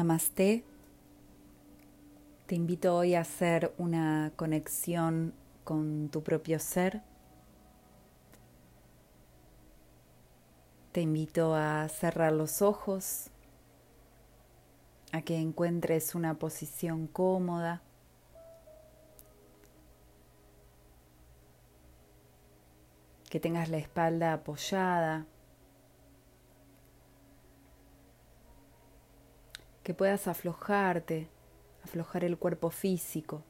Namaste. Te invito hoy a hacer una conexión con tu propio ser. Te invito a cerrar los ojos, a que encuentres una posición cómoda. Que tengas la espalda apoyada que puedas aflojarte, aflojar el cuerpo físico,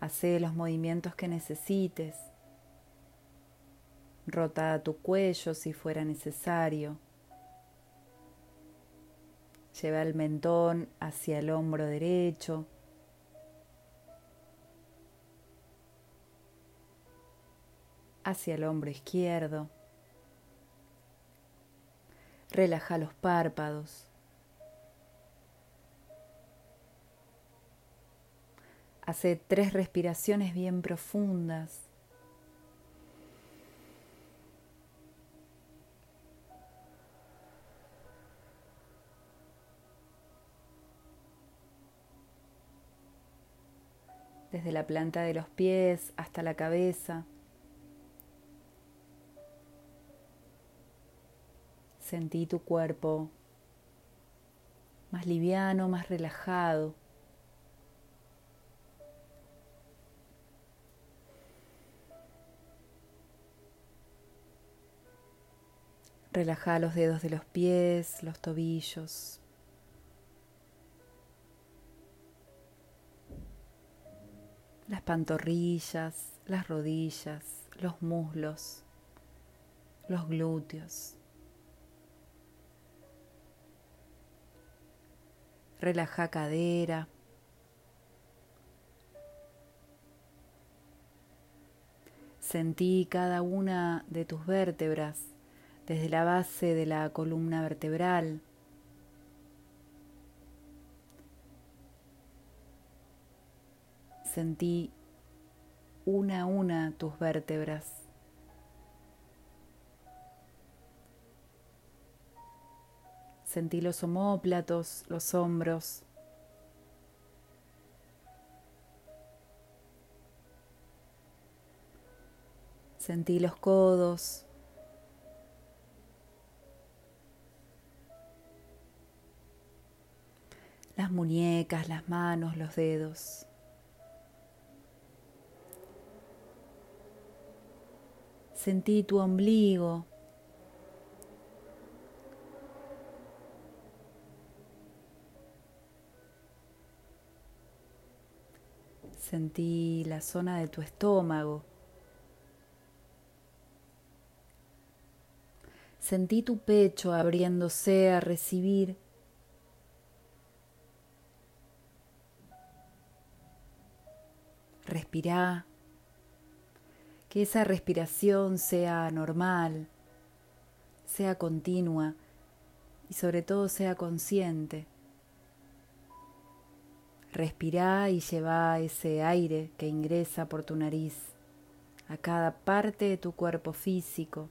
hacer los movimientos que necesites, rota tu cuello si fuera necesario, lleva el mentón hacia el hombro derecho, hacia el hombro izquierdo. Relaja los párpados. Hace tres respiraciones bien profundas. Desde la planta de los pies hasta la cabeza. Sentí tu cuerpo más liviano, más relajado. Relaja los dedos de los pies, los tobillos. Las pantorrillas, las rodillas, los muslos, los glúteos. Relaja cadera. Sentí cada una de tus vértebras desde la base de la columna vertebral. Sentí una a una tus vértebras. Sentí los omóplatos, los hombros. Sentí los codos, muñecas, las manos, los dedos. Sentí tu ombligo. Sentí la zona de tu estómago. Sentí tu pecho abriéndose a recibir Respira. Que esa respiración sea normal, sea continua y sobre todo sea consciente. Respira y lleva ese aire que ingresa por tu nariz a cada parte de tu cuerpo físico.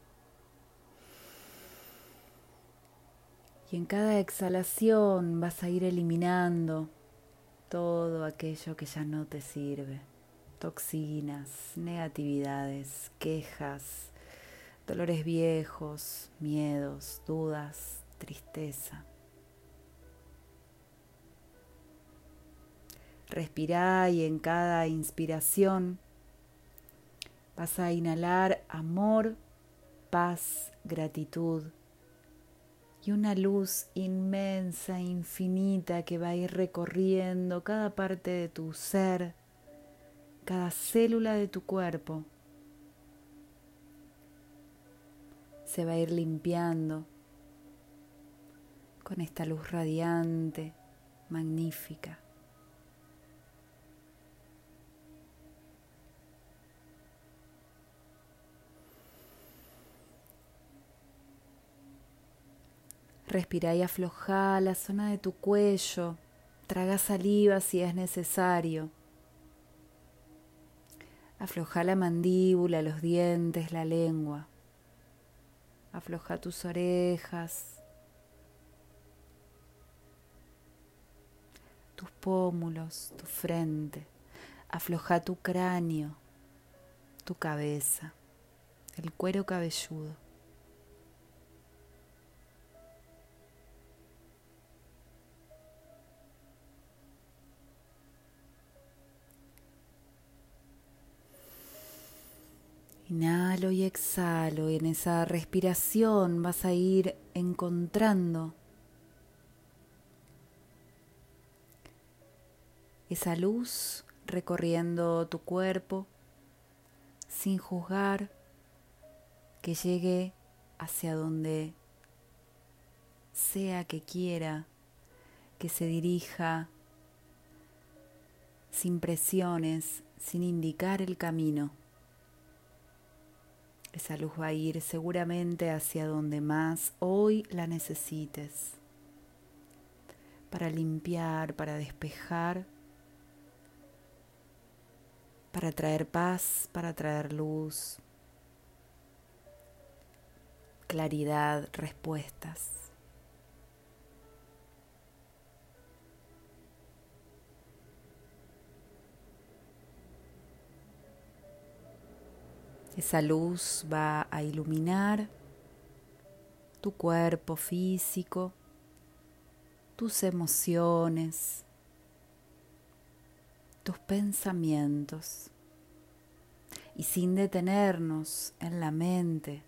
Y en cada exhalación vas a ir eliminando todo aquello que ya no te sirve toxinas, negatividades, quejas, dolores viejos, miedos, dudas, tristeza. Respira y en cada inspiración vas a inhalar amor, paz, gratitud y una luz inmensa, infinita que va a ir recorriendo cada parte de tu ser cada célula de tu cuerpo se va a ir limpiando con esta luz radiante, magnífica. Respira y afloja la zona de tu cuello. Traga saliva si es necesario. Afloja la mandíbula, los dientes, la lengua. Afloja tus orejas. tus pómulos, tu frente. Afloja tu cráneo, tu cabeza, el cuero cabelludo. Inhalo y exhalo y en esa respiración vas a ir encontrando esa luz recorriendo tu cuerpo sin juzgar que llegue hacia donde sea que quiera, que se dirija sin presiones, sin indicar el camino. Esa luz va a ir seguramente hacia donde más hoy la necesites, para limpiar, para despejar, para traer paz, para traer luz, claridad, respuestas. Esa luz va a iluminar tu cuerpo físico, tus emociones, tus pensamientos. Y sin detenernos en la mente,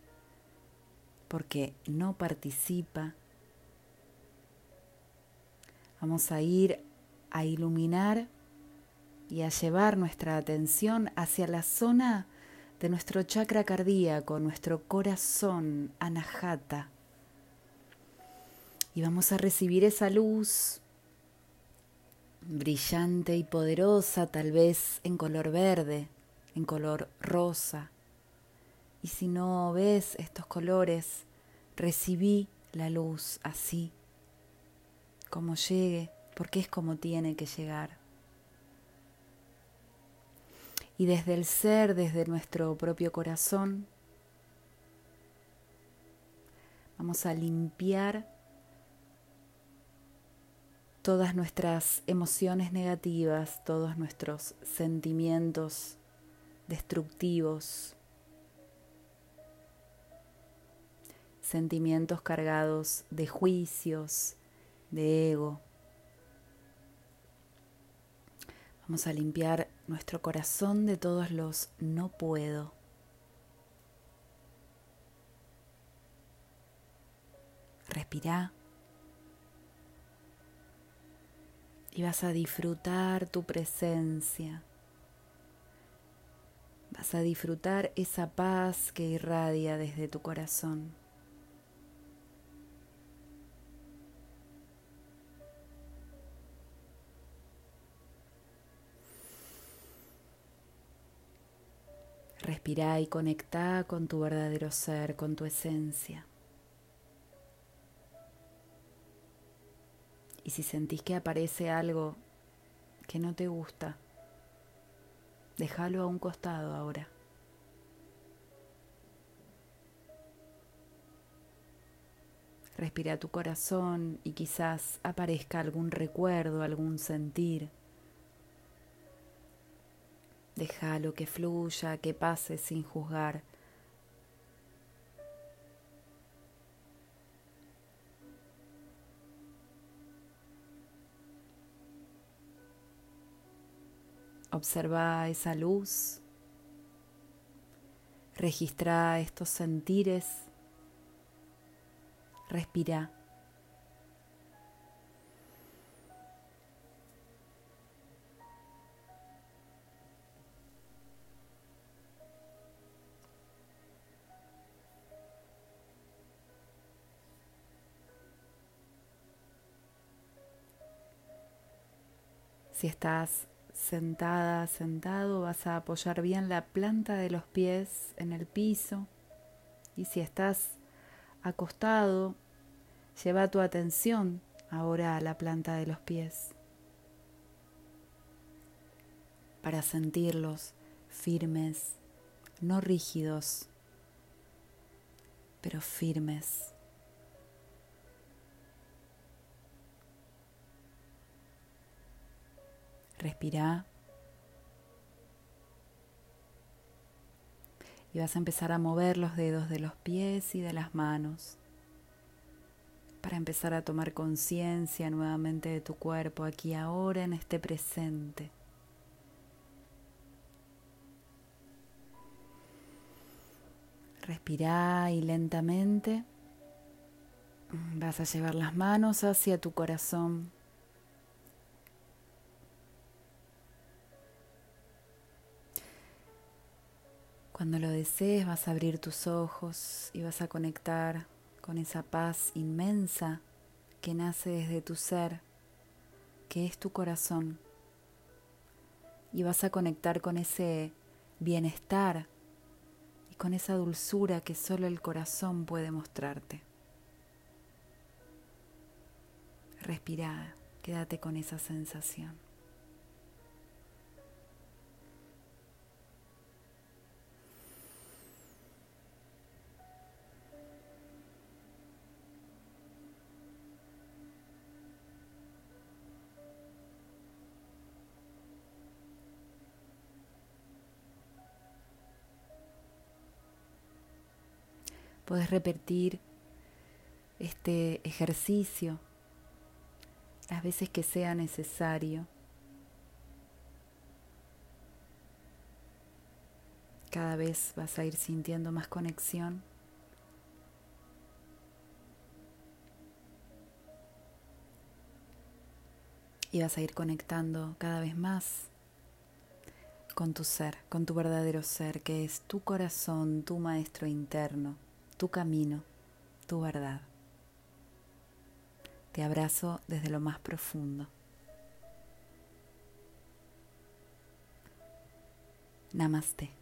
porque no participa, vamos a ir a iluminar y a llevar nuestra atención hacia la zona de nuestro chakra cardíaco, nuestro corazón, anahata. Y vamos a recibir esa luz brillante y poderosa, tal vez en color verde, en color rosa. Y si no ves estos colores, recibí la luz así, como llegue, porque es como tiene que llegar y desde el ser, desde nuestro propio corazón, vamos a limpiar todas nuestras emociones negativas, todos nuestros sentimientos destructivos, sentimientos cargados de juicios, de ego. Vamos a limpiar nuestro corazón de todos los no puedo. Respira. Y vas a disfrutar tu presencia. Vas a disfrutar esa paz que irradia desde tu corazón. Respira y conecta con tu verdadero ser, con tu esencia. Y si sentís que aparece algo que no te gusta, déjalo a un costado ahora. Respira tu corazón y quizás aparezca algún recuerdo, algún sentir Déjalo que fluya, que pase sin juzgar. Observa esa luz, registra estos sentires, respira. Si estás sentada, sentado, vas a apoyar bien la planta de los pies en el piso. Y si estás acostado, lleva tu atención ahora a la planta de los pies para sentirlos firmes, no rígidos, pero firmes. Respira. Y vas a empezar a mover los dedos de los pies y de las manos para empezar a tomar conciencia nuevamente de tu cuerpo aquí ahora en este presente. Respira y lentamente vas a llevar las manos hacia tu corazón. Cuando lo desees vas a abrir tus ojos y vas a conectar con esa paz inmensa que nace desde tu ser, que es tu corazón. Y vas a conectar con ese bienestar y con esa dulzura que solo el corazón puede mostrarte. Respira, quédate con esa sensación. Puedes repetir este ejercicio las veces que sea necesario. Cada vez vas a ir sintiendo más conexión. Y vas a ir conectando cada vez más con tu ser, con tu verdadero ser, que es tu corazón, tu maestro interno tu camino, tu verdad. Te abrazo desde lo más profundo. Namaste.